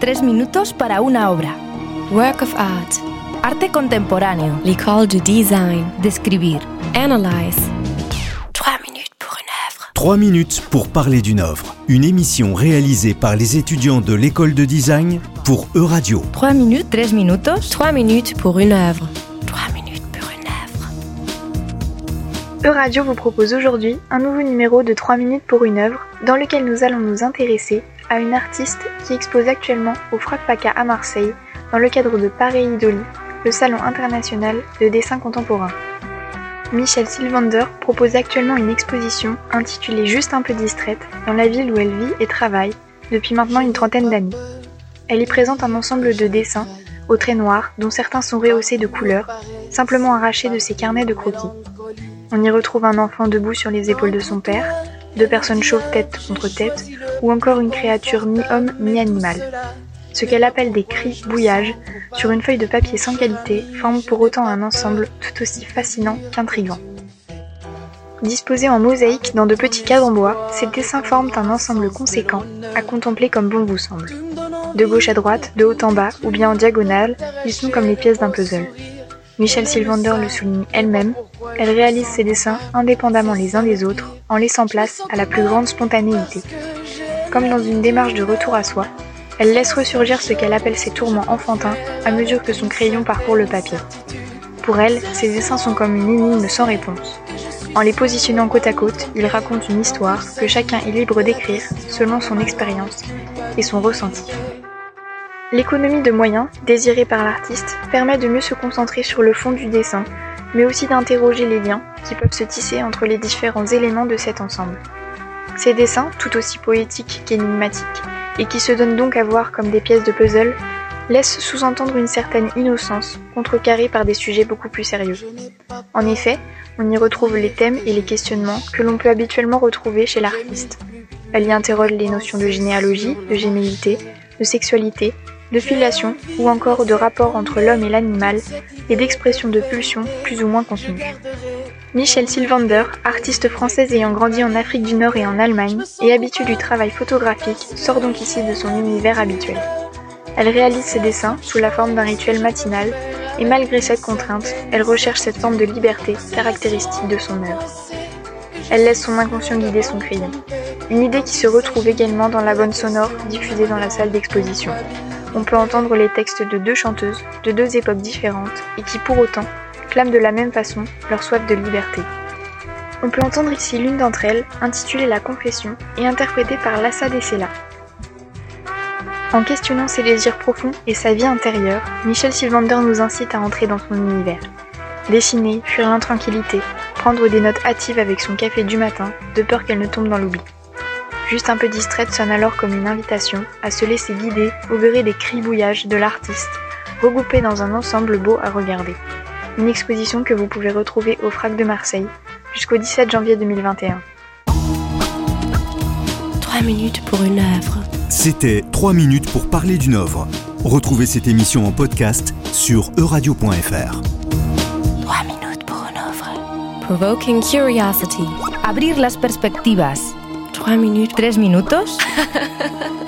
Tres minutos para una obra. Work of art. Arte contemporáneo. L'école du design. Describir. Analyze. Trois minutes pour une œuvre. Trois minutes pour parler d'une œuvre. Une émission réalisée par les étudiants de l'école de design pour Euradio. Trois minutes, tres minutos. Trois minutes pour une œuvre. Trois minutes pour une œuvre. Euradio vous propose aujourd'hui un nouveau numéro de 3 minutes pour une œuvre dans lequel nous allons nous intéresser à une artiste qui expose actuellement au Frac Paca à Marseille dans le cadre de Paris Idoli, le salon international de dessin contemporain. Michelle Sylvander propose actuellement une exposition intitulée Juste un peu distraite dans la ville où elle vit et travaille depuis maintenant une trentaine d'années. Elle y présente un ensemble de dessins aux traits noirs dont certains sont rehaussés de couleurs, simplement arrachés de ses carnets de croquis. On y retrouve un enfant debout sur les épaules de son père, deux personnes chauves tête contre tête, ou encore une créature mi-homme mi-animal. Ce qu'elle appelle des cris bouillages sur une feuille de papier sans qualité forment pour autant un ensemble tout aussi fascinant qu'intrigant. Disposés en mosaïque dans de petits cadres en bois, ces dessins forment un ensemble conséquent à contempler comme bon vous semble. De gauche à droite, de haut en bas ou bien en diagonale, ils sont comme les pièces d'un puzzle. Michelle Sylvander le souligne elle-même, elle réalise ses dessins indépendamment les uns des autres, en laissant place à la plus grande spontanéité. Comme dans une démarche de retour à soi, elle laisse ressurgir ce qu'elle appelle ses tourments enfantins à mesure que son crayon parcourt le papier. Pour elle, ses dessins sont comme une énigme sans réponse. En les positionnant côte à côte, ils racontent une histoire que chacun est libre d'écrire selon son expérience et son ressenti. L'économie de moyens, désirée par l'artiste, permet de mieux se concentrer sur le fond du dessin, mais aussi d'interroger les liens qui peuvent se tisser entre les différents éléments de cet ensemble. Ces dessins, tout aussi poétiques qu'énigmatiques, et qui se donnent donc à voir comme des pièces de puzzle, laissent sous-entendre une certaine innocence, contrecarrée par des sujets beaucoup plus sérieux. En effet, on y retrouve les thèmes et les questionnements que l'on peut habituellement retrouver chez l'artiste. Elle y interroge les notions de généalogie, de gémellité, de sexualité, de filiation ou encore de rapport entre l'homme et l'animal et d'expression de pulsions plus ou moins contenues. Michelle Sylvander, artiste française ayant grandi en Afrique du Nord et en Allemagne et habituée du travail photographique, sort donc ici de son univers habituel. Elle réalise ses dessins sous la forme d'un rituel matinal et malgré cette contrainte, elle recherche cette forme de liberté caractéristique de son œuvre. Elle laisse son inconscient guider son crayon. Une idée qui se retrouve également dans la bande sonore diffusée dans la salle d'exposition. On peut entendre les textes de deux chanteuses de deux époques différentes et qui pour autant clament de la même façon leur soif de liberté. On peut entendre ici l'une d'entre elles, intitulée La Confession et interprétée par Lassa Dessela. En questionnant ses désirs profonds et sa vie intérieure, Michel Sylvander nous incite à entrer dans son univers. Dessiner, fuir l'intranquillité, prendre des notes hâtives avec son café du matin, de peur qu'elle ne tombe dans l'oubli. Juste un peu distraite sonne alors comme une invitation à se laisser guider au gré des cribouillages de l'artiste, regroupés dans un ensemble beau à regarder. Une exposition que vous pouvez retrouver au FRAC de Marseille jusqu'au 17 janvier 2021. Trois minutes pour une œuvre. C'était 3 minutes pour parler d'une œuvre. Retrouvez cette émission en podcast sur euradio.fr. Trois minutes pour une œuvre. Provoking curiosity. Abrir las perspectivas. Minutes. Tres minutos.